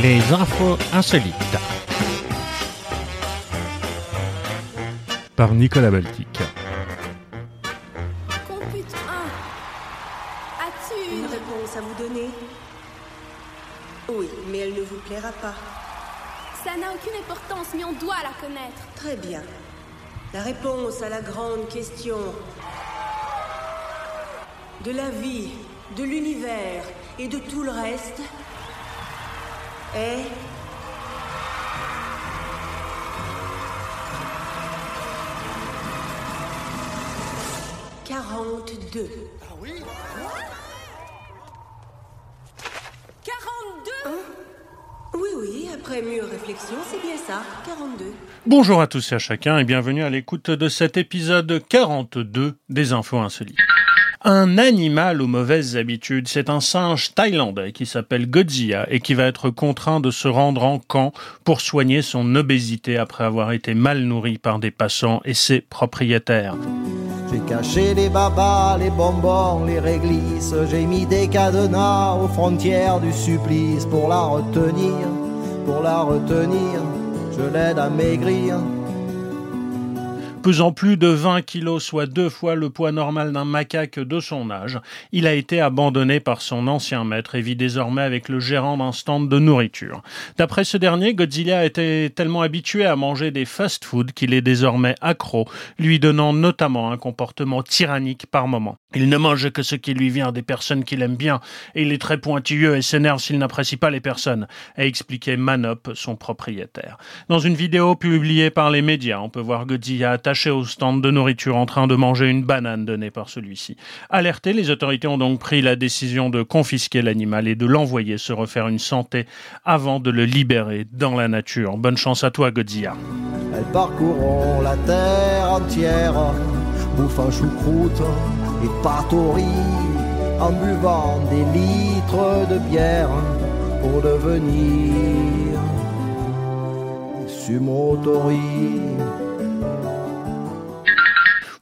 Les infos insolites. Par Nicolas Baltic. Compute 1. As-tu Une réponse à vous donner Oui, mais elle ne vous plaira pas. Ça n'a aucune importance, mais on doit la connaître. Très bien. La réponse à la grande question de la vie, de l'univers et de tout le reste est... Quarante-deux. 42 Oui, oui, après mûre réflexion, c'est bien ça, 42. Bonjour à tous et à chacun et bienvenue à l'écoute de cet épisode 42 des infos insolites. Un animal aux mauvaises habitudes, c'est un singe thaïlandais qui s'appelle Godzilla et qui va être contraint de se rendre en camp pour soigner son obésité après avoir été mal nourri par des passants et ses propriétaires. J'ai caché les babas, les bonbons, les réglisses. J'ai mis des cadenas aux frontières du supplice pour la retenir, pour la retenir. Je l'aide à maigrir. Pesant plus de 20 kilos, soit deux fois le poids normal d'un macaque de son âge, il a été abandonné par son ancien maître et vit désormais avec le gérant d'un stand de nourriture. D'après ce dernier, Godzilla était tellement habitué à manger des fast-foods qu'il est désormais accro, lui donnant notamment un comportement tyrannique par moment. Il ne mange que ce qui lui vient des personnes qu'il aime bien et il est très pointilleux et s'énerve s'il n'apprécie pas les personnes, a expliqué Manop, son propriétaire. Dans une vidéo publiée par les médias, on peut voir Godzilla attaché au stand de nourriture en train de manger une banane donnée par celui-ci. Alertés, les autorités ont donc pris la décision de confisquer l'animal et de l'envoyer se refaire une santé avant de le libérer dans la nature. Bonne chance à toi, Godzilla. Elles parcourront la terre entière, bouffant choucroute et en buvant des litres de bière pour devenir.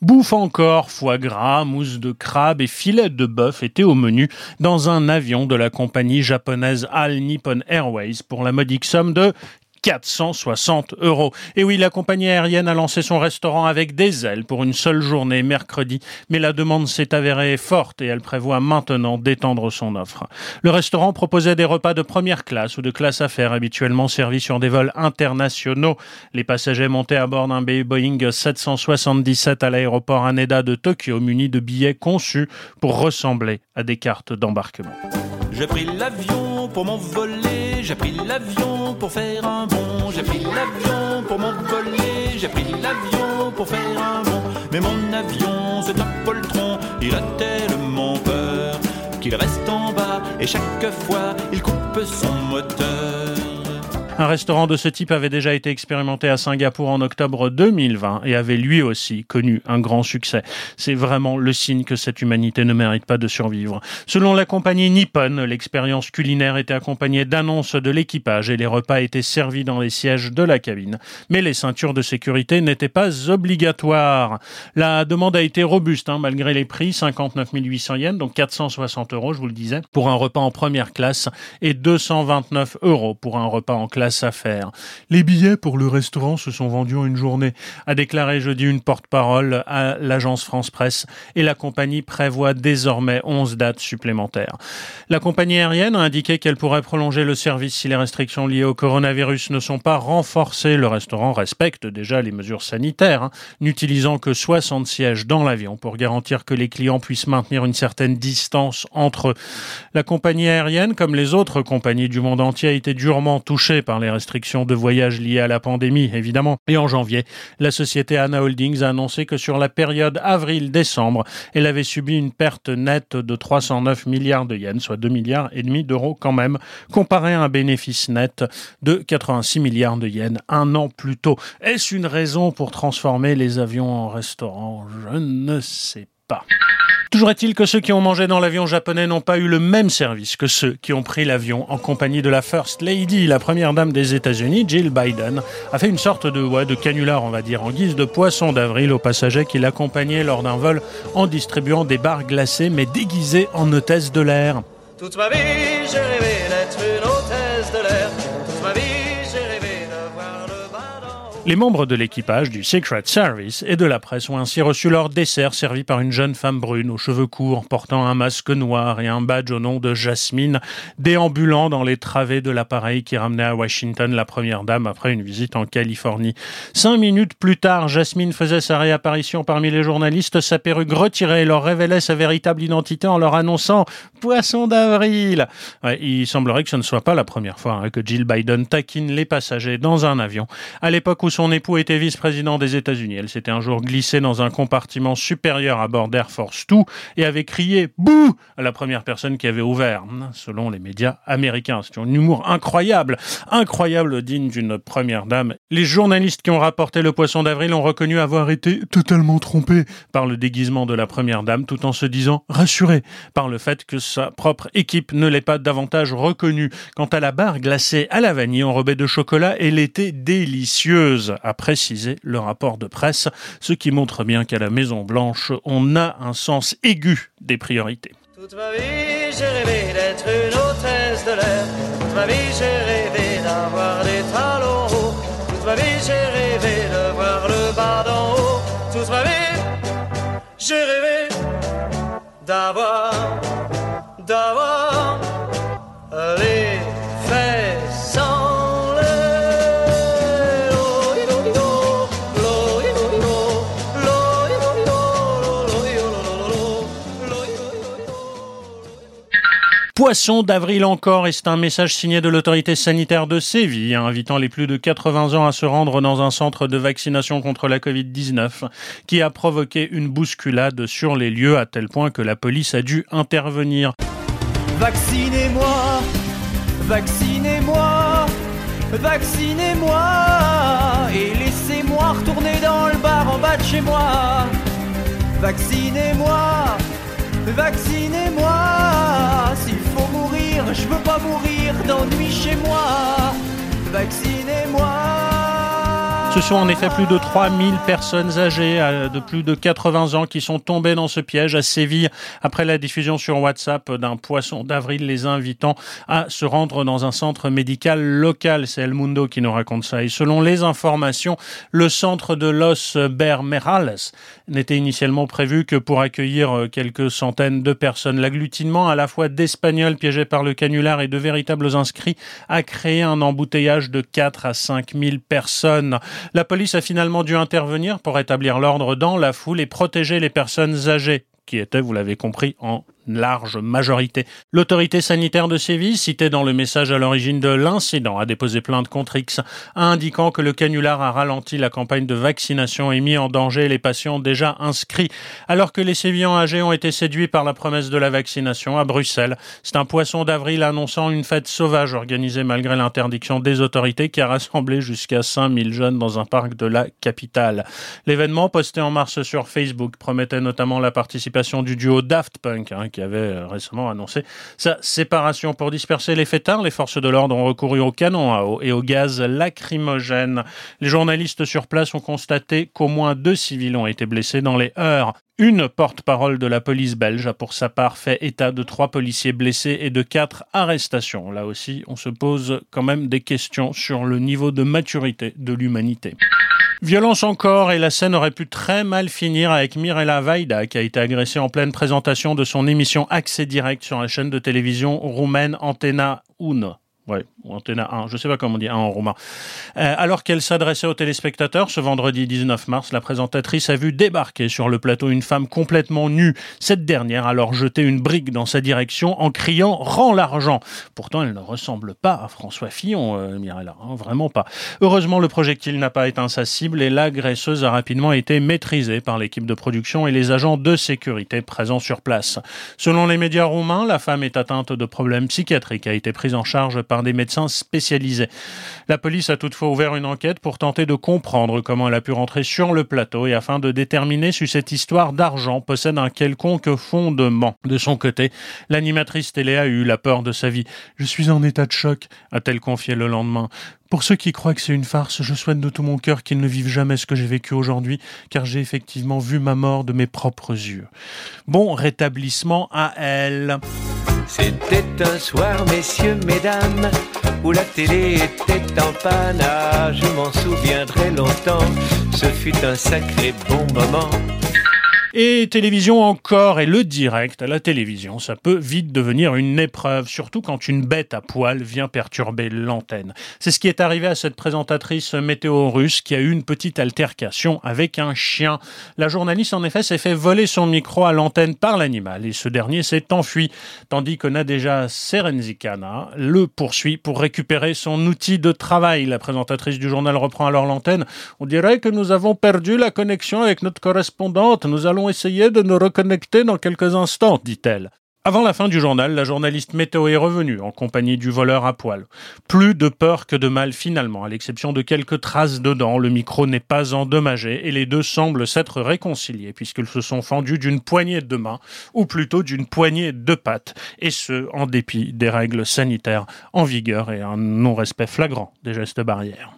Bouffe encore, foie gras, mousse de crabe et filet de bœuf étaient au menu dans un avion de la compagnie japonaise All Nippon Airways pour la modique somme de 460 euros. Et oui, la compagnie aérienne a lancé son restaurant avec des ailes pour une seule journée mercredi, mais la demande s'est avérée forte et elle prévoit maintenant d'étendre son offre. Le restaurant proposait des repas de première classe ou de classe affaires habituellement servis sur des vols internationaux. Les passagers montaient à bord d'un Boeing 777 à l'aéroport Haneda de Tokyo munis de billets conçus pour ressembler à des cartes d'embarquement. J'ai pris l'avion pour m'envoler, j'ai pris l'avion pour faire un bond, j'ai pris l'avion pour m'envoler, j'ai pris l'avion pour faire un bond. Mais mon avion, c'est un poltron, il a tellement peur qu'il reste en bas et chaque fois il coupe son moteur. Un restaurant de ce type avait déjà été expérimenté à Singapour en octobre 2020 et avait lui aussi connu un grand succès. C'est vraiment le signe que cette humanité ne mérite pas de survivre. Selon la compagnie Nippon, l'expérience culinaire était accompagnée d'annonces de l'équipage et les repas étaient servis dans les sièges de la cabine. Mais les ceintures de sécurité n'étaient pas obligatoires. La demande a été robuste, hein, malgré les prix, 59 800 yens, donc 460 euros, je vous le disais, pour un repas en première classe et 229 euros pour un repas en classe Les billets pour le restaurant se sont vendus en une journée, a déclaré jeudi une porte-parole à l'agence France Presse et la compagnie prévoit désormais 11 dates supplémentaires. La compagnie aérienne a indiqué qu'elle pourrait prolonger le service si les restrictions liées au coronavirus ne sont pas renforcées. Le restaurant respecte déjà les mesures sanitaires, hein, n'utilisant que 60 sièges dans l'avion pour garantir que les clients puissent maintenir une certaine distance entre eux. La compagnie aérienne, comme les autres compagnies du monde entier, a été durement touchée par les restrictions de voyage liées à la pandémie, évidemment. Et en janvier, la société Anna Holdings a annoncé que sur la période avril-décembre, elle avait subi une perte nette de 309 milliards de yens, soit 2 milliards et demi d'euros quand même, comparé à un bénéfice net de 86 milliards de yens un an plus tôt. Est-ce une raison pour transformer les avions en restaurants? Je ne sais pas. Toujours est-il que ceux qui ont mangé dans l'avion japonais n'ont pas eu le même service que ceux qui ont pris l'avion en compagnie de la First Lady, la première dame des États-Unis, Jill Biden, a fait une sorte de, ouais, de canular, on va dire, en guise de poisson d'avril aux passagers qui l'accompagnaient lors d'un vol en distribuant des barres glacées mais déguisées en hôtesse de l'air. Les membres de l'équipage du Secret Service et de la presse ont ainsi reçu leur dessert servi par une jeune femme brune aux cheveux courts portant un masque noir et un badge au nom de Jasmine, déambulant dans les travées de l'appareil qui ramenait à Washington la première dame après une visite en Californie. Cinq minutes plus tard, Jasmine faisait sa réapparition parmi les journalistes, sa perruque retirée leur révélait sa véritable identité en leur annonçant Poisson d'avril. il semblerait que ce ne soit pas la première fois hein, que Jill Biden taquine les passagers dans un avion. À l'époque où son époux était vice-président des États-Unis. Elle s'était un jour glissée dans un compartiment supérieur à bord d'Air Force 2 et avait crié bouh à la première personne qui avait ouvert, selon les médias américains. C'est un humour incroyable, incroyable digne d'une première dame. Les journalistes qui ont rapporté le poisson d'avril ont reconnu avoir été totalement trompés par le déguisement de la première dame tout en se disant rassurés par le fait que sa propre équipe ne l'ait pas davantage reconnue. Quant à la barre glacée à la vanille enrobée de chocolat, elle était délicieuse a précisé le rapport de presse, ce qui montre bien qu'à la Maison Blanche, on a un sens aigu des priorités. Toute ma vie, j'ai rêvé d'être une hôtesse de l'air. Toute ma vie, j'ai rêvé d'avoir des talons hauts. Toute ma vie, j'ai rêvé de voir le bas d'en haut. Toute ma vie, j'ai rêvé d'avoir, d'avoir Poisson d'avril encore, et c'est un message signé de l'autorité sanitaire de Séville, invitant les plus de 80 ans à se rendre dans un centre de vaccination contre la Covid-19, qui a provoqué une bousculade sur les lieux à tel point que la police a dû intervenir. Vaccinez-moi, vaccinez-moi, vaccinez-moi, et laissez-moi retourner dans le bar en bas de chez moi. Vaccinez-moi, vaccinez-moi je veux pas mourir d'ennui chez moi. Vaccinez-moi. Ce sont en effet plus de 3000 personnes âgées euh, de plus de 80 ans qui sont tombées dans ce piège à Séville après la diffusion sur WhatsApp d'un poisson d'avril les invitant à se rendre dans un centre médical local. C'est El Mundo qui nous raconte ça. Et selon les informations, le centre de Los Bermerales n'était initialement prévu que pour accueillir euh, quelques centaines de personnes. L'agglutinement à la fois d'Espagnols piégés par le canular et de véritables inscrits a créé un embouteillage de 4 à 5 000 personnes. La police a finalement dû intervenir pour rétablir l'ordre dans la foule et protéger les personnes âgées qui étaient, vous l'avez compris, en large majorité. L'autorité sanitaire de Séville, citée dans le message à l'origine de l'incident, a déposé plainte contre X, indiquant que le canular a ralenti la campagne de vaccination et mis en danger les patients déjà inscrits. Alors que les Sévillans âgés ont été séduits par la promesse de la vaccination à Bruxelles, c'est un poisson d'avril annonçant une fête sauvage organisée malgré l'interdiction des autorités qui a rassemblé jusqu'à 5000 jeunes dans un parc de la capitale. L'événement, posté en mars sur Facebook, promettait notamment la participation du duo Daft Punk, hein, qui avait euh, récemment annoncé sa séparation. Pour disperser les fêtards, les forces de l'ordre ont recouru au canon à eau et au gaz lacrymogène. Les journalistes sur place ont constaté qu'au moins deux civils ont été blessés dans les heurts. Une porte-parole de la police belge a pour sa part fait état de trois policiers blessés et de quatre arrestations. Là aussi, on se pose quand même des questions sur le niveau de maturité de l'humanité. Violence encore, et la scène aurait pu très mal finir avec Mirella Vaida, qui a été agressée en pleine présentation de son émission Accès Direct sur la chaîne de télévision roumaine Antena 1. Ouais, Antena 1, je sais pas comment on dit 1 en roumain. Euh, alors qu'elle s'adressait aux téléspectateurs ce vendredi 19 mars, la présentatrice a vu débarquer sur le plateau une femme complètement nue. Cette dernière a alors jeté une brique dans sa direction en criant « Rends l'argent !» Pourtant, elle ne ressemble pas à François Fillon, euh, Mirella, hein, vraiment pas. Heureusement, le projectile n'a pas éteint sa cible et l'agresseuse a rapidement été maîtrisée par l'équipe de production et les agents de sécurité présents sur place. Selon les médias roumains, la femme est atteinte de problèmes psychiatriques, a été prise en charge par des médecins spécialisés. La police a toutefois ouvert une enquête pour tenter de comprendre comment elle a pu rentrer sur le plateau et afin de déterminer si cette histoire d'argent possède un quelconque fondement. De son côté, l'animatrice télé a eu la peur de sa vie. Je suis en état de choc, a-t-elle confié le lendemain. Pour ceux qui croient que c'est une farce, je souhaite de tout mon cœur qu'ils ne vivent jamais ce que j'ai vécu aujourd'hui, car j'ai effectivement vu ma mort de mes propres yeux. Bon rétablissement à elle. C'était un soir, messieurs, mesdames, où la télé était en panne. Je m'en souviendrai longtemps, ce fut un sacré bon moment. Et télévision encore, et le direct à la télévision, ça peut vite devenir une épreuve, surtout quand une bête à poil vient perturber l'antenne. C'est ce qui est arrivé à cette présentatrice météo russe qui a eu une petite altercation avec un chien. La journaliste, en effet, s'est fait voler son micro à l'antenne par l'animal et ce dernier s'est enfui, tandis que Nadejda Serenzikana le poursuit pour récupérer son outil de travail. La présentatrice du journal reprend alors l'antenne. On dirait que nous avons perdu la connexion avec notre correspondante. Nous allons essayer de nous reconnecter dans quelques instants, dit-elle. Avant la fin du journal, la journaliste météo est revenue en compagnie du voleur à poil. Plus de peur que de mal finalement, à l'exception de quelques traces de dents, le micro n'est pas endommagé et les deux semblent s'être réconciliés puisqu'ils se sont fendus d'une poignée de mains, ou plutôt d'une poignée de pattes, et ce, en dépit des règles sanitaires en vigueur et un non-respect flagrant des gestes barrières.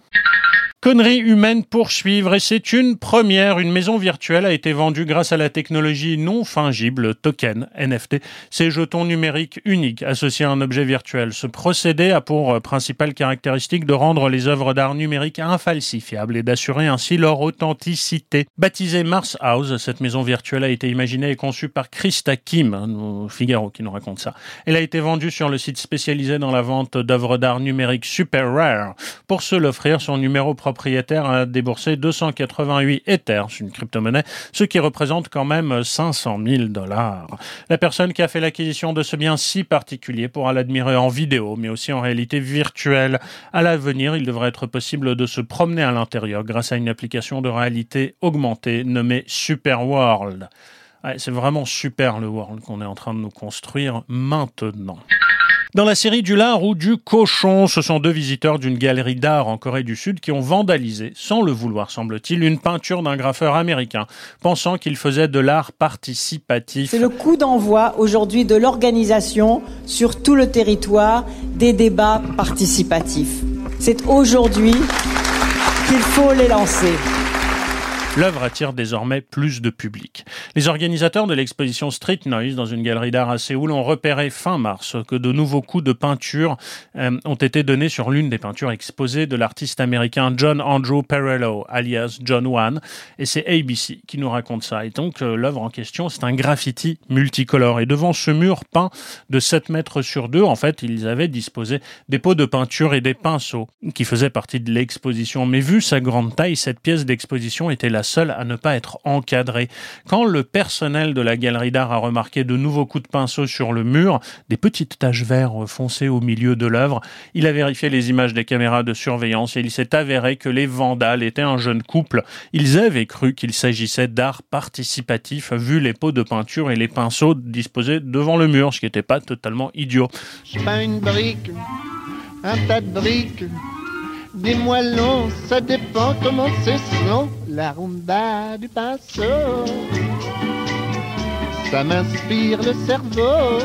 Conneries humaines poursuivre et c'est une première. Une maison virtuelle a été vendue grâce à la technologie non fungible token NFT. Ces jetons numériques uniques associés à un objet virtuel. Ce procédé a pour principale caractéristique de rendre les œuvres d'art numériques infalsifiables et d'assurer ainsi leur authenticité. Baptisée Mars House, cette maison virtuelle a été imaginée et conçue par Christa Kim, Figaro qui nous raconte ça. Elle a été vendue sur le site spécialisé dans la vente d'œuvres d'art numériques Super Rare. Pour se l'offrir, son numéro propriétaire a déboursé 288 Ethers, une crypto-monnaie, ce qui représente quand même 500 000 dollars. La personne qui a fait l'acquisition de ce bien si particulier pourra l'admirer en vidéo, mais aussi en réalité virtuelle. À l'avenir, il devrait être possible de se promener à l'intérieur grâce à une application de réalité augmentée nommée Super World. c'est vraiment super le world qu'on est en train de nous construire maintenant. Dans la série du lard ou du cochon, ce sont deux visiteurs d'une galerie d'art en Corée du Sud qui ont vandalisé, sans le vouloir semble-t-il, une peinture d'un graffeur américain, pensant qu'il faisait de l'art participatif. C'est le coup d'envoi aujourd'hui de l'organisation sur tout le territoire des débats participatifs. C'est aujourd'hui qu'il faut les lancer. L'œuvre attire désormais plus de public. Les organisateurs de l'exposition Street Noise dans une galerie d'art à Séoul ont repéré fin mars que de nouveaux coups de peinture euh, ont été donnés sur l'une des peintures exposées de l'artiste américain John Andrew Perello, alias John Wan. Et c'est ABC qui nous raconte ça. Et donc, euh, l'œuvre en question, c'est un graffiti multicolore. Et devant ce mur peint de 7 mètres sur 2, en fait, ils avaient disposé des pots de peinture et des pinceaux qui faisaient partie de l'exposition. Mais vu sa grande taille, cette pièce d'exposition était la seul à ne pas être encadré. Quand le personnel de la galerie d'art a remarqué de nouveaux coups de pinceau sur le mur, des petites taches vertes foncées au milieu de l'œuvre, il a vérifié les images des caméras de surveillance et il s'est avéré que les vandales étaient un jeune couple. Ils avaient cru qu'il s'agissait d'art participatif vu les pots de peinture et les pinceaux disposés devant le mur, ce qui n'était pas totalement idiot. Une brique, un tas de briques des moellons, ça dépend comment c'est selon la rumba du pinceau. Ça m'inspire le cerveau.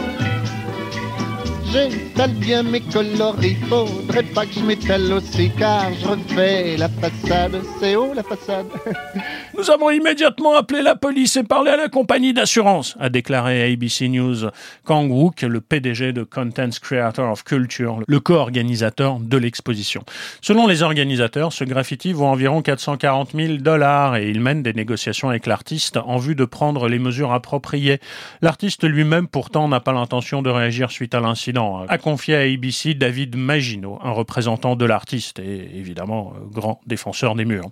J'étale bien mes coloris, faudrait pas que je m'étale aussi car je refais la façade. C'est haut la façade Nous avons immédiatement appelé la police et parlé à la compagnie d'assurance, a déclaré ABC News Kang Wook, le PDG de Contents Creator of Culture, le co-organisateur de l'exposition. Selon les organisateurs, ce graffiti vaut environ 440 000 dollars et il mène des négociations avec l'artiste en vue de prendre les mesures appropriées. L'artiste lui-même pourtant n'a pas l'intention de réagir suite à l'incident a confié à ABC David Maginot, un représentant de l'artiste et évidemment euh, grand défenseur des murs.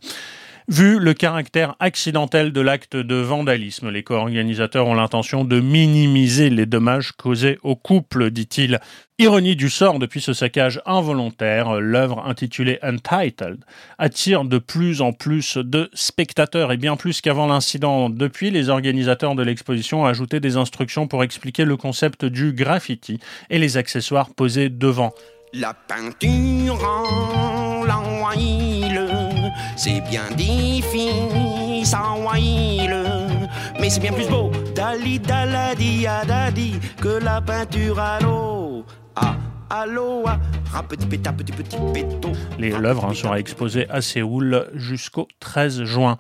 Vu le caractère accidentel de l'acte de vandalisme, les co-organisateurs ont l'intention de minimiser les dommages causés au couple, dit-il. Ironie du sort, depuis ce saccage involontaire, l'œuvre intitulée Untitled attire de plus en plus de spectateurs et bien plus qu'avant l'incident. Depuis, les organisateurs de l'exposition ont ajouté des instructions pour expliquer le concept du graffiti et les accessoires posés devant. C'est bien difficile, mais c'est bien plus beau, dali daladi adadi, que la peinture à l'eau. Ah. L'œuvre hein, sera exposée à Séoul jusqu'au 13 juin.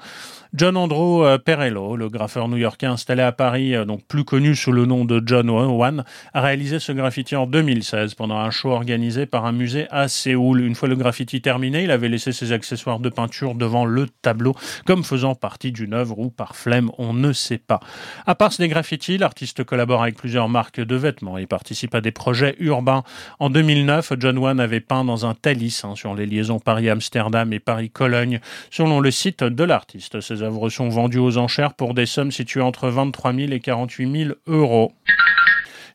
John Andrew euh, Perello, le graffeur new-yorkais installé à Paris, euh, donc plus connu sous le nom de John One, a réalisé ce graffiti en 2016 pendant un show organisé par un musée à Séoul. Une fois le graffiti terminé, il avait laissé ses accessoires de peinture devant le tableau, comme faisant partie d'une œuvre ou par flemme, on ne sait pas. À part ces graffitis, l'artiste collabore avec plusieurs marques de vêtements et participe à des projets urbains. En 2009, John One avait peint dans un Thalys hein, sur les liaisons Paris-Amsterdam et Paris-Cologne, selon le site de l'artiste. Ces œuvres sont vendues aux enchères pour des sommes situées entre 23 000 et 48 000 euros.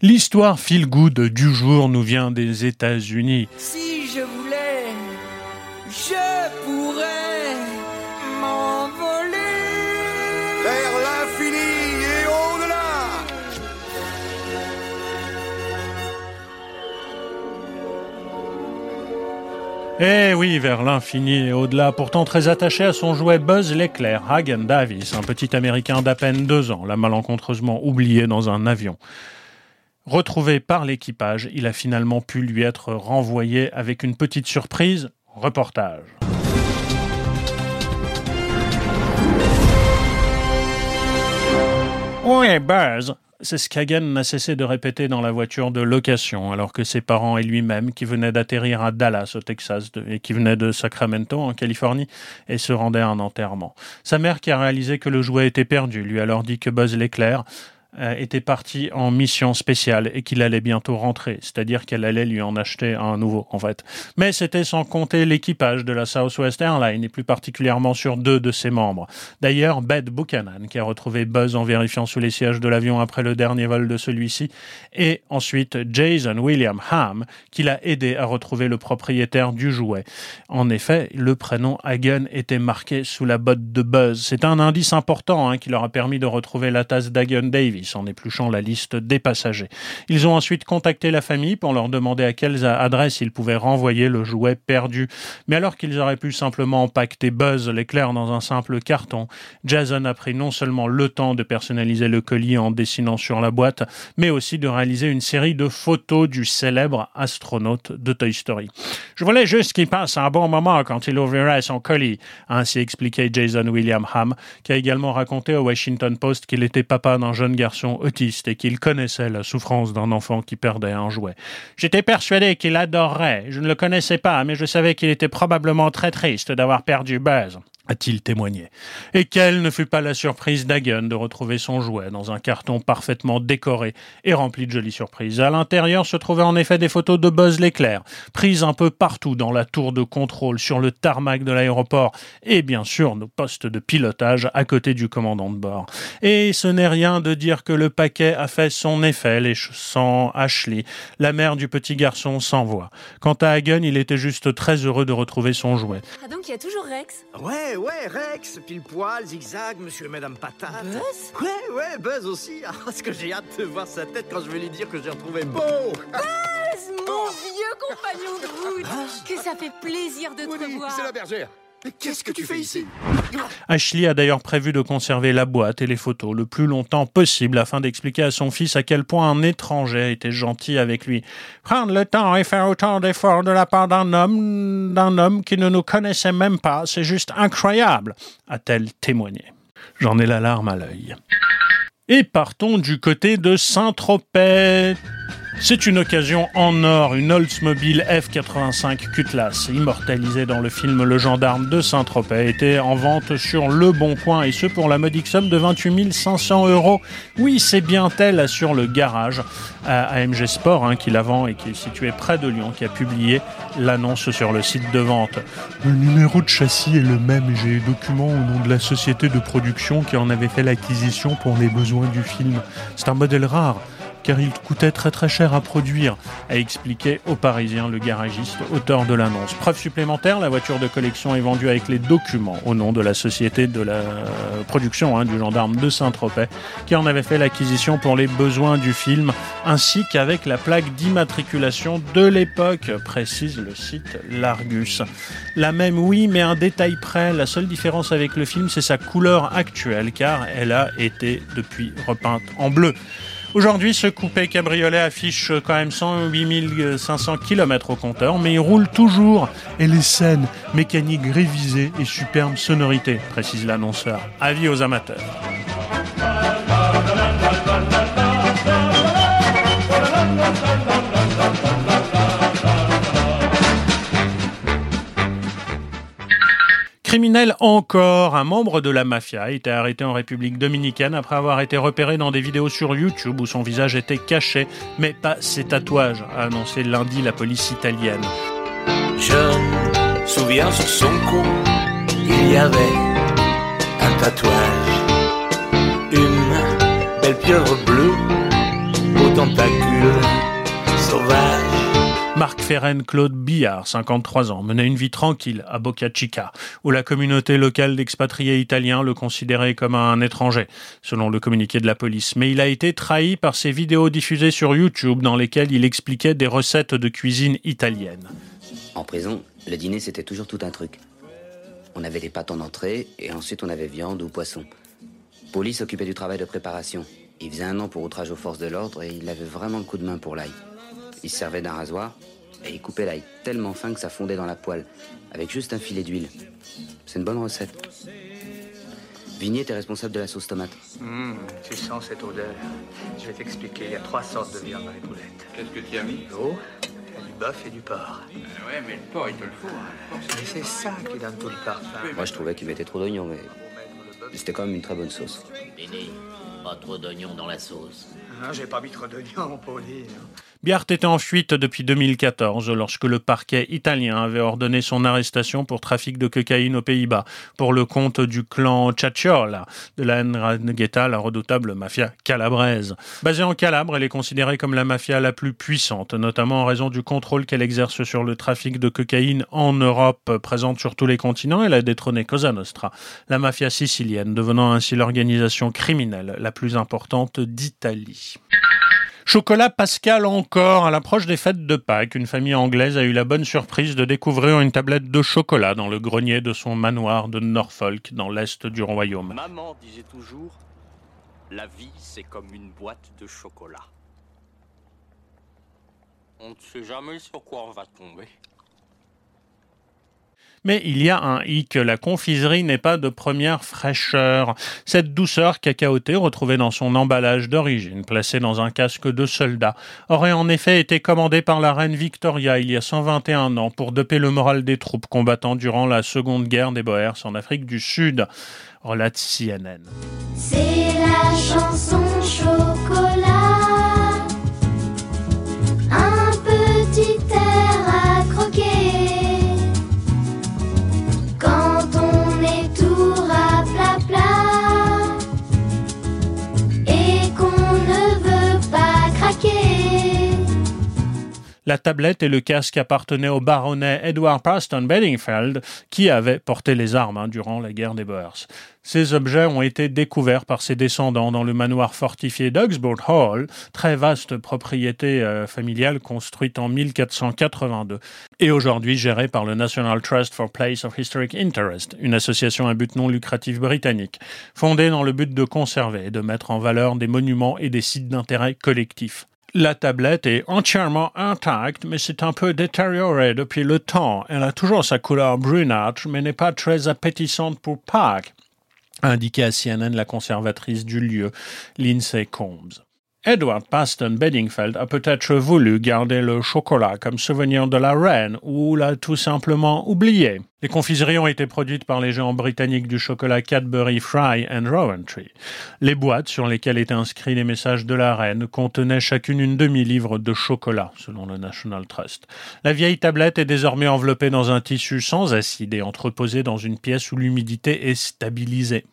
L'histoire feel good du jour nous vient des États-Unis. Si je Eh oui, vers l'infini et au-delà, pourtant très attaché à son jouet Buzz l'éclair, Hagen Davis, un petit Américain d'à peine deux ans, l'a malencontreusement oublié dans un avion. Retrouvé par l'équipage, il a finalement pu lui être renvoyé avec une petite surprise. Reportage. Oui, Buzz, c'est ce qu'Hagen n'a cessé de répéter dans la voiture de location, alors que ses parents et lui-même, qui venaient d'atterrir à Dallas, au Texas, et qui venaient de Sacramento, en Californie, et se rendaient à un enterrement. Sa mère, qui a réalisé que le jouet était perdu, lui a alors dit que Buzz l'éclair était parti en mission spéciale et qu'il allait bientôt rentrer, c'est-à-dire qu'elle allait lui en acheter un nouveau en fait. Mais c'était sans compter l'équipage de la Southwest Airlines et plus particulièrement sur deux de ses membres. D'ailleurs, Beth Buchanan, qui a retrouvé Buzz en vérifiant sous les sièges de l'avion après le dernier vol de celui-ci, et ensuite Jason William Ham, qui l'a aidé à retrouver le propriétaire du jouet. En effet, le prénom Hagen était marqué sous la botte de Buzz. C'est un indice important hein, qui leur a permis de retrouver la tasse d'Hagen Davis en épluchant la liste des passagers. Ils ont ensuite contacté la famille pour leur demander à quelles adresses ils pouvaient renvoyer le jouet perdu. Mais alors qu'ils auraient pu simplement empaqueter Buzz l'éclair dans un simple carton, Jason a pris non seulement le temps de personnaliser le colis en dessinant sur la boîte, mais aussi de réaliser une série de photos du célèbre astronaute de Toy Story. Je voulais juste qu'il passe un bon moment quand il ouvrirait son colis, a ainsi expliqué Jason William Ham, qui a également raconté au Washington Post qu'il était papa d'un jeune garçon autiste et qu'il connaissait la souffrance d'un enfant qui perdait un jouet. J'étais persuadé qu'il adorerait. Je ne le connaissais pas, mais je savais qu'il était probablement très triste d'avoir perdu Buzz a-t-il témoigné. Et quelle ne fut pas la surprise d'Hagen de retrouver son jouet dans un carton parfaitement décoré et rempli de jolies surprises. À l'intérieur se trouvaient en effet des photos de Buzz l'éclair, prises un peu partout dans la tour de contrôle, sur le tarmac de l'aéroport et bien sûr nos postes de pilotage à côté du commandant de bord. Et ce n'est rien de dire que le paquet a fait son effet, les sans Ashley, la mère du petit garçon, s'envoie. Quant à Hagen, il était juste très heureux de retrouver son jouet. Ah donc il y a toujours Rex? Ouais, ouais, Rex, pile poil, zigzag, monsieur et madame patate. Buzz? Ouais, ouais, Buzz aussi. Ah, ce que j'ai hâte de voir sa tête quand je vais lui dire que j'ai retrouvé Beau. Buzz, mon vieux compagnon de route Que ça fait plaisir de te revoir C'est la bergère mais qu'est-ce que tu fais ici Ashley a d'ailleurs prévu de conserver la boîte et les photos le plus longtemps possible afin d'expliquer à son fils à quel point un étranger était gentil avec lui. Prendre le temps et faire autant d'efforts de la part d'un homme, d'un homme qui ne nous connaissait même pas, c'est juste incroyable, a-t-elle témoigné. J'en ai la larme à l'œil. Et partons du côté de Saint-Tropez. C'est une occasion en or, une Oldsmobile F85 Cutlass, immortalisée dans le film Le Gendarme de Saint-Tropez, était en vente sur Le Bon Coin, et ce pour la modique somme de 28 500 euros. Oui, c'est bien elle, assure le garage à AMG Sport, hein, qui la vend et qui est situé près de Lyon, qui a publié l'annonce sur le site de vente. Le numéro de châssis est le même, j'ai eu document au nom de la société de production qui en avait fait l'acquisition pour les besoins du film. C'est un modèle rare car il coûtait très très cher à produire, a expliqué au Parisien le garagiste, auteur de l'annonce. Preuve supplémentaire, la voiture de collection est vendue avec les documents au nom de la société de la production hein, du gendarme de Saint-Tropez, qui en avait fait l'acquisition pour les besoins du film, ainsi qu'avec la plaque d'immatriculation de l'époque, précise le site Largus. La même, oui, mais un détail près, la seule différence avec le film, c'est sa couleur actuelle, car elle a été depuis repeinte en bleu. Aujourd'hui, ce coupé cabriolet affiche quand même 108 500 km au compteur, mais il roule toujours. Et les scènes, mécaniques révisées et superbes sonorités, précise l'annonceur. Avis aux amateurs. Criminel encore, un membre de la mafia a été arrêté en République dominicaine après avoir été repéré dans des vidéos sur YouTube où son visage était caché, mais pas ses tatouages, a annoncé lundi la police italienne. Je me souviens sur son cou, il y avait un tatouage, une belle pieuvre bleue aux tentacules sauvages. Marc Ferren Claude Billard, 53 ans, menait une vie tranquille à Boca Chica, où la communauté locale d'expatriés italiens le considérait comme un étranger, selon le communiqué de la police. Mais il a été trahi par ses vidéos diffusées sur YouTube dans lesquelles il expliquait des recettes de cuisine italienne. En prison, le dîner c'était toujours tout un truc. On avait les pâtes en entrée et ensuite on avait viande ou poisson. Paulie s'occupait du travail de préparation. Il faisait un an pour outrage aux forces de l'ordre et il avait vraiment le coup de main pour l'ail. Il se servait d'un rasoir et il coupait l'ail tellement fin que ça fondait dans la poêle, avec juste un filet d'huile. C'est une bonne recette. Vigny était responsable de la sauce tomate. Hum, tu sens cette odeur. Je vais t'expliquer, il y a trois sortes de viande dans les boulettes. Qu'est-ce que tu as mis? L'eau, du bœuf et du porc. Euh, Ouais, mais le porc, il te le faut. hein. Mais c'est ça qui donne tout le parfum. Moi, je trouvais qu'il mettait trop d'oignons, mais c'était quand même une très bonne sauce. Béni, pas trop d'oignons dans la sauce. Non, j'ai pas mis trop d'oignons, Paulie. Biart était en fuite depuis 2014 lorsque le parquet italien avait ordonné son arrestation pour trafic de cocaïne aux Pays-Bas pour le compte du clan Ciacciola de la Ndrangheta, la redoutable mafia calabraise. Basée en Calabre, elle est considérée comme la mafia la plus puissante, notamment en raison du contrôle qu'elle exerce sur le trafic de cocaïne en Europe, présente sur tous les continents. Elle a détrôné Cosa Nostra, la mafia sicilienne, devenant ainsi l'organisation criminelle la plus importante d'Italie. Chocolat Pascal encore. À l'approche des fêtes de Pâques, une famille anglaise a eu la bonne surprise de découvrir une tablette de chocolat dans le grenier de son manoir de Norfolk, dans l'est du royaume. Maman disait toujours La vie, c'est comme une boîte de chocolat. On ne sait jamais sur quoi on va tomber. Mais il y a un hic, la confiserie n'est pas de première fraîcheur. Cette douceur cacaotée retrouvée dans son emballage d'origine, placé dans un casque de soldat, aurait en effet été commandée par la reine Victoria il y a 121 ans pour doper le moral des troupes combattant durant la seconde guerre des Boers en Afrique du Sud, relate CNN. C'est la chanson La tablette et le casque appartenaient au baronnet Edward Preston Bedingfeld, qui avait porté les armes hein, durant la guerre des Boers. Ces objets ont été découverts par ses descendants dans le manoir fortifié d'Augsburg Hall, très vaste propriété euh, familiale construite en 1482 et aujourd'hui gérée par le National Trust for Place of Historic Interest, une association à but non lucratif britannique, fondée dans le but de conserver et de mettre en valeur des monuments et des sites d'intérêt collectif. La tablette est entièrement intacte, mais c'est un peu détériorée depuis le temps. Elle a toujours sa couleur brunâtre, mais n'est pas très appétissante pour Pâques, a indiqué à CNN la conservatrice du lieu, Lindsay Combs. Edward Paston Bedingfeld a peut-être voulu garder le chocolat comme souvenir de la reine ou l'a tout simplement oublié. Les confiseries ont été produites par les géants britanniques du chocolat Cadbury Fry and Rowantree. Les boîtes sur lesquelles étaient inscrits les messages de la reine contenaient chacune une demi-livre de chocolat, selon le National Trust. La vieille tablette est désormais enveloppée dans un tissu sans acide et entreposée dans une pièce où l'humidité est stabilisée.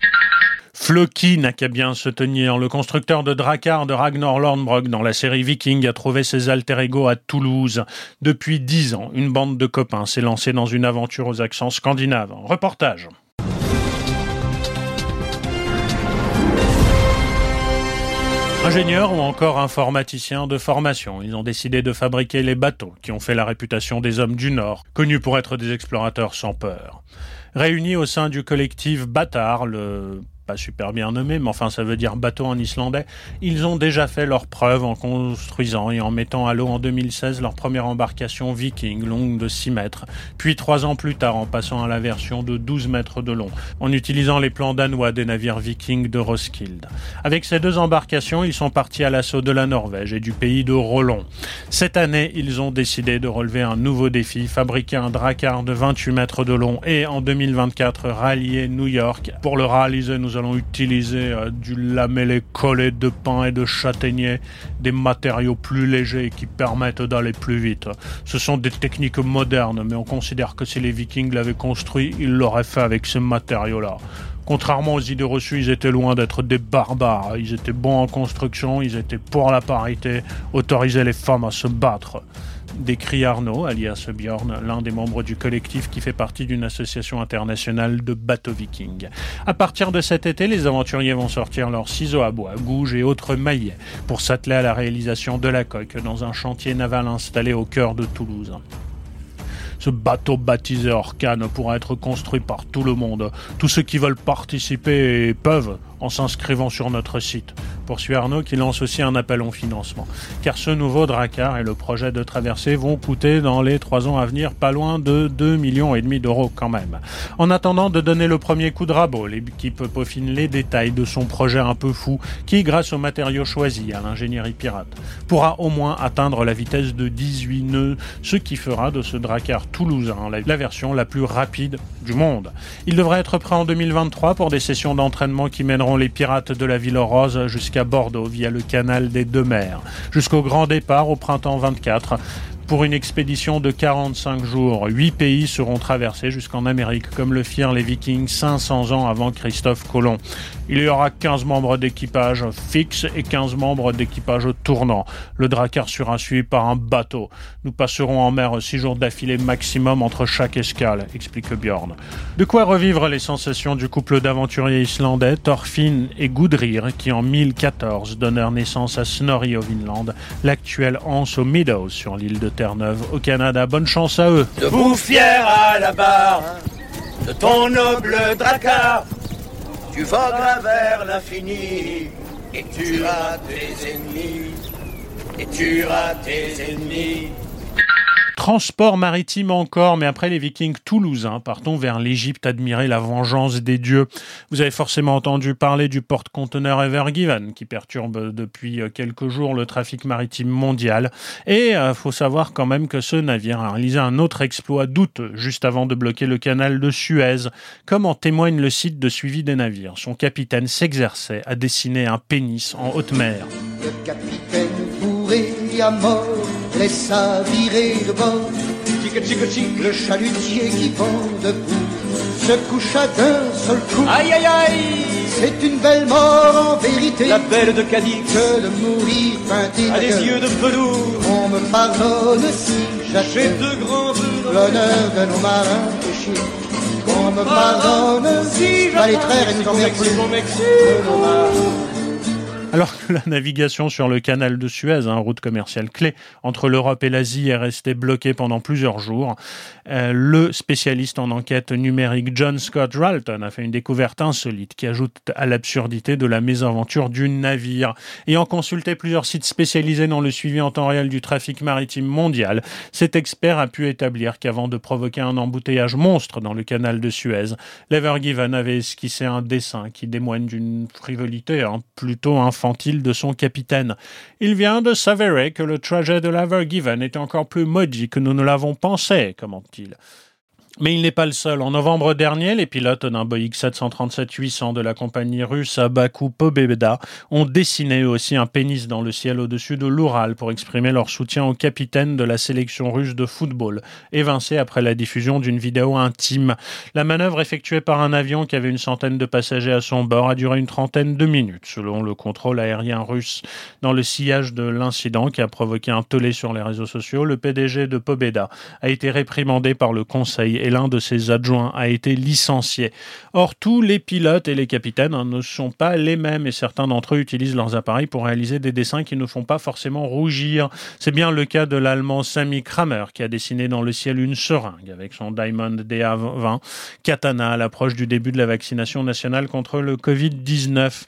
Floki n'a qu'à bien se tenir. Le constructeur de Drakkar de Ragnar Lornbrog dans la série Viking a trouvé ses alter ego à Toulouse. Depuis dix ans, une bande de copains s'est lancée dans une aventure aux accents scandinaves. Reportage. Ingénieurs ou encore informaticiens de formation, ils ont décidé de fabriquer les bateaux qui ont fait la réputation des hommes du Nord, connus pour être des explorateurs sans peur. Réunis au sein du collectif Bâtard, le pas super bien nommé, mais enfin ça veut dire bateau en islandais, ils ont déjà fait leur preuve en construisant et en mettant à l'eau en 2016 leur première embarcation viking longue de 6 mètres, puis trois ans plus tard en passant à la version de 12 mètres de long, en utilisant les plans danois des navires vikings de Roskilde. Avec ces deux embarcations, ils sont partis à l'assaut de la Norvège et du pays de Rollon. Cette année, ils ont décidé de relever un nouveau défi, fabriquer un dracar de 28 mètres de long et en 2024 rallier New York. Pour le réaliser, nous allons utiliser euh, du lamellé collé de pain et de châtaignier, des matériaux plus légers qui permettent d'aller plus vite. Ce sont des techniques modernes, mais on considère que si les Vikings l'avaient construit, ils l'auraient fait avec ces matériaux-là. Contrairement aux idées reçues, ils étaient loin d'être des barbares. Ils étaient bons en construction, ils étaient pour la parité, autorisaient les femmes à se battre décrit Arnaud, alias Bjorn, l'un des membres du collectif qui fait partie d'une association internationale de bateaux vikings. À partir de cet été, les aventuriers vont sortir leurs ciseaux à bois, gouges et autres maillets pour s'atteler à la réalisation de la coque dans un chantier naval installé au cœur de Toulouse. Ce bateau baptisé Orcane pourra être construit par tout le monde. Tous ceux qui veulent participer peuvent en s'inscrivant sur notre site. Poursuit Arnaud qui lance aussi un appel en financement. Car ce nouveau Dracar et le projet de traversée vont coûter dans les trois ans à venir pas loin de 2 millions et demi d'euros quand même. En attendant de donner le premier coup de rabot, l'équipe peaufine les détails de son projet un peu fou qui, grâce aux matériaux choisis à l'ingénierie pirate, pourra au moins atteindre la vitesse de 18 nœuds, ce qui fera de ce Dracar toulousain la version la plus rapide du monde. Il devrait être prêt en 2023 pour des sessions d'entraînement qui mèneront les pirates de la Ville Rose jusqu'à Bordeaux via le canal des Deux Mers, jusqu'au grand départ au printemps 24 pour une expédition de 45 jours. Huit pays seront traversés jusqu'en Amérique, comme le firent les Vikings 500 ans avant Christophe Colomb. Il y aura 15 membres d'équipage fixe et 15 membres d'équipage tournant. Le Drakkar sera suivi par un bateau. Nous passerons en mer 6 jours d'affilée maximum entre chaque escale, explique Bjorn. De quoi revivre les sensations du couple d'aventuriers islandais Thorfinn et Gudrir qui en 1014 donnèrent naissance à Snorri au Vinland, l'actuel Hans aux Meadows sur l'île de Au Canada. Bonne chance à eux. Debout fier à la barre de ton noble Drakkar, tu vogueras vers l'infini et tu as tes ennemis. Et tu as tes ennemis. Transport maritime encore, mais après les Vikings toulousains, partons vers l'Égypte admirer la vengeance des dieux. Vous avez forcément entendu parler du porte-conteneur Ever Given qui perturbe depuis quelques jours le trafic maritime mondial. Et euh, faut savoir quand même que ce navire a réalisé un autre exploit douteux juste avant de bloquer le canal de Suez, comme en témoigne le site de suivi des navires. Son capitaine s'exerçait à dessiner un pénis en haute mer. Le capitaine bourré mort laissa virer de bord. Le chalutier qui pend debout se coucha d'un seul coup. Aïe aïe aïe C'est une belle mort en vérité. La belle de Cadix que de mourir peinté a des yeux de velours. On me pardonne si J'ai j'achète de grands l'honneur de nos marins péchés. Qu'on me pardonne si les traire et nous Alors que la navigation sur le canal de Suez, un route commerciale clé entre l'Europe et l'Asie, est restée bloquée pendant plusieurs jours, euh, le spécialiste en enquête numérique John Scott Ralton a fait une découverte insolite qui ajoute à l'absurdité de la mésaventure du navire. Ayant consulté plusieurs sites spécialisés dans le suivi en temps réel du trafic maritime mondial, cet expert a pu établir qu'avant de provoquer un embouteillage monstre dans le canal de Suez, l'Ever avait esquissé un dessin qui témoigne d'une frivolité hein, plutôt de son capitaine. Il vient de s'avérer que le trajet de l'Ever Given est encore plus maudit que nous ne l'avons pensé, commente-t-il. Mais il n'est pas le seul. En novembre dernier, les pilotes d'un Boeing 737-800 de la compagnie russe Abaku Pobeda ont dessiné aussi un pénis dans le ciel au-dessus de l'Oural pour exprimer leur soutien au capitaine de la sélection russe de football, évincé après la diffusion d'une vidéo intime. La manœuvre effectuée par un avion qui avait une centaine de passagers à son bord a duré une trentaine de minutes, selon le contrôle aérien russe. Dans le sillage de l'incident qui a provoqué un tollé sur les réseaux sociaux, le PDG de Pobeda a été réprimandé par le Conseil et l'un de ses adjoints a été licencié. Or, tous les pilotes et les capitaines hein, ne sont pas les mêmes et certains d'entre eux utilisent leurs appareils pour réaliser des dessins qui ne font pas forcément rougir. C'est bien le cas de l'allemand Sami Kramer qui a dessiné dans le ciel une seringue avec son Diamond DA20 katana à l'approche du début de la vaccination nationale contre le Covid-19.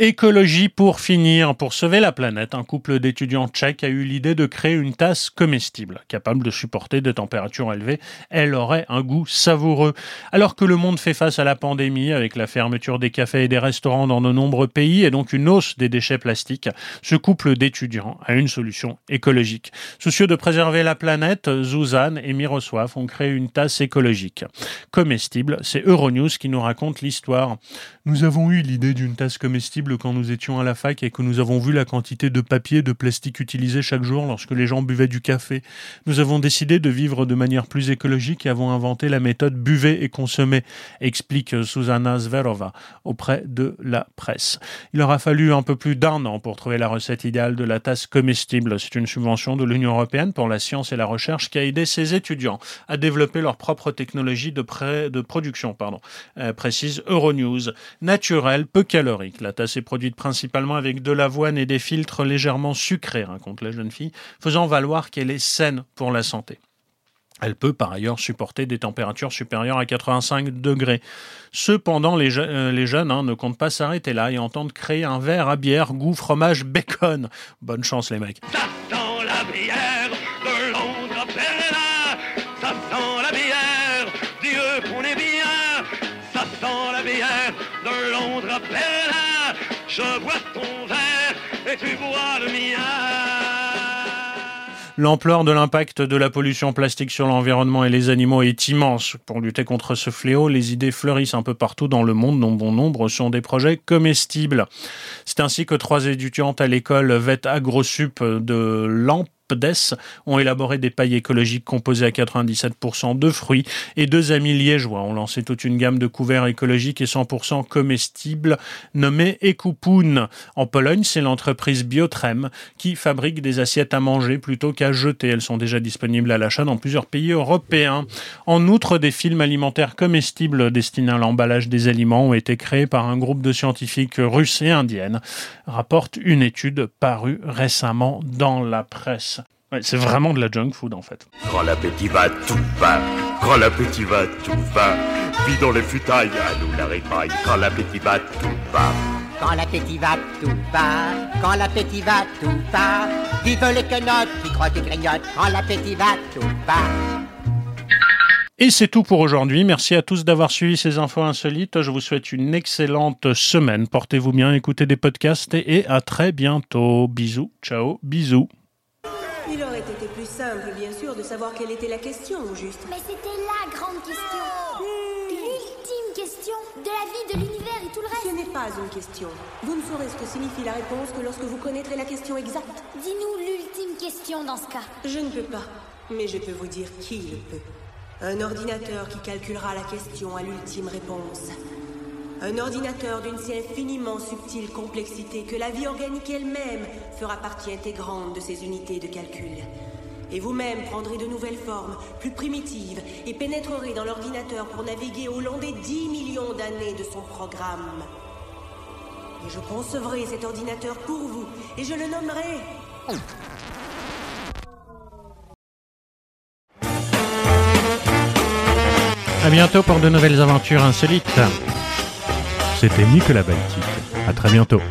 Écologie pour finir. Pour sauver la planète, un couple d'étudiants tchèques a eu l'idée de créer une tasse comestible, capable de supporter des températures élevées. Elle aurait un goût savoureux. Alors que le monde fait face à la pandémie, avec la fermeture des cafés et des restaurants dans de nombreux pays et donc une hausse des déchets plastiques, ce couple d'étudiants a une solution écologique. Soucieux de préserver la planète, Zuzanne et Miroslav ont créé une tasse écologique. Comestible, c'est Euronews qui nous raconte l'histoire. Nous avons eu l'idée d'une tasse comestible quand nous étions à la fac et que nous avons vu la quantité de papier de plastique utilisé chaque jour lorsque les gens buvaient du café. Nous avons décidé de vivre de manière plus écologique et avons inventé la méthode buvez et consommez, explique Susanna Zverova auprès de la presse. Il aura fallu un peu plus d'un an pour trouver la recette idéale de la tasse comestible. C'est une subvention de l'Union européenne pour la science et la recherche qui a aidé ses étudiants à développer leur propre technologie de, de production, pardon, euh, précise Euronews. Naturelle, peu calorique. La tasse est produite principalement avec de l'avoine et des filtres légèrement sucrés, raconte la jeune fille, faisant valoir qu'elle est saine pour la santé. Elle peut par ailleurs supporter des températures supérieures à 85 degrés. Cependant, les, euh, jeunes hein, ne comptent pas s'arrêter là et entendent créer un verre à bière goût fromage bacon. Bonne chance les mecs. Je bois ton verre et tu bois le mien. L'ampleur de l'impact de la pollution plastique sur l'environnement et les animaux est immense. Pour lutter contre ce fléau, les idées fleurissent un peu partout dans le monde, dont bon nombre sont des projets comestibles. C'est ainsi que trois étudiantes à l'école VET AgroSup de Lampe PDES ont élaboré des pailles écologiques composées à 97% de fruits et deux amis liégeois ont lancé toute une gamme de couverts écologiques et 100% comestibles nommés Ekupoun. En Pologne, c'est l'entreprise Biotrem qui fabrique des assiettes à manger plutôt qu'à jeter. Elles sont déjà disponibles à l'achat dans plusieurs pays européens. En outre, des films alimentaires comestibles destinés à l'emballage des aliments ont été créés par un groupe de scientifiques russes et indiennes, rapporte une étude parue récemment dans la presse c'est vraiment de la junk food en fait. Quand l'appétit va, tout va. Quand l'appétit va, tout va. Puis dans les futailles, à nous la répaille. Quand l'appétit va, tout va. Quand l'appétit va, tout va. Quand l'appétit va, tout va. Vive les quenottes qui croient et grignotent. Quand l'appétit va, tout va. Et c'est tout pour aujourd'hui. Merci à tous d'avoir suivi ces infos insolites. Je vous souhaite une excellente semaine. Portez-vous bien, écoutez des podcasts et à très bientôt. Bisous, ciao, bisous. Il aurait été plus simple, bien sûr, de savoir quelle était la question, au juste. Mais c'était la grande question. L'ultime question de la vie, de l'univers et tout le reste. Ce n'est pas une question. Vous ne saurez ce que signifie la réponse que lorsque vous connaîtrez la question exacte. Dis-nous l'ultime question dans ce cas. Je ne peux pas, mais je peux vous dire qui le peut. Un ordinateur qui calculera la question à l'ultime réponse. Un ordinateur d'une si infiniment subtile complexité que la vie organique elle-même fera partie intégrante de ces unités de calcul. Et vous-même prendrez de nouvelles formes, plus primitives, et pénétrerez dans l'ordinateur pour naviguer au long des 10 millions d'années de son programme. Et je concevrai cet ordinateur pour vous, et je le nommerai... À bientôt pour de nouvelles aventures insolites. C'était Nicolas Baltic. À très bientôt.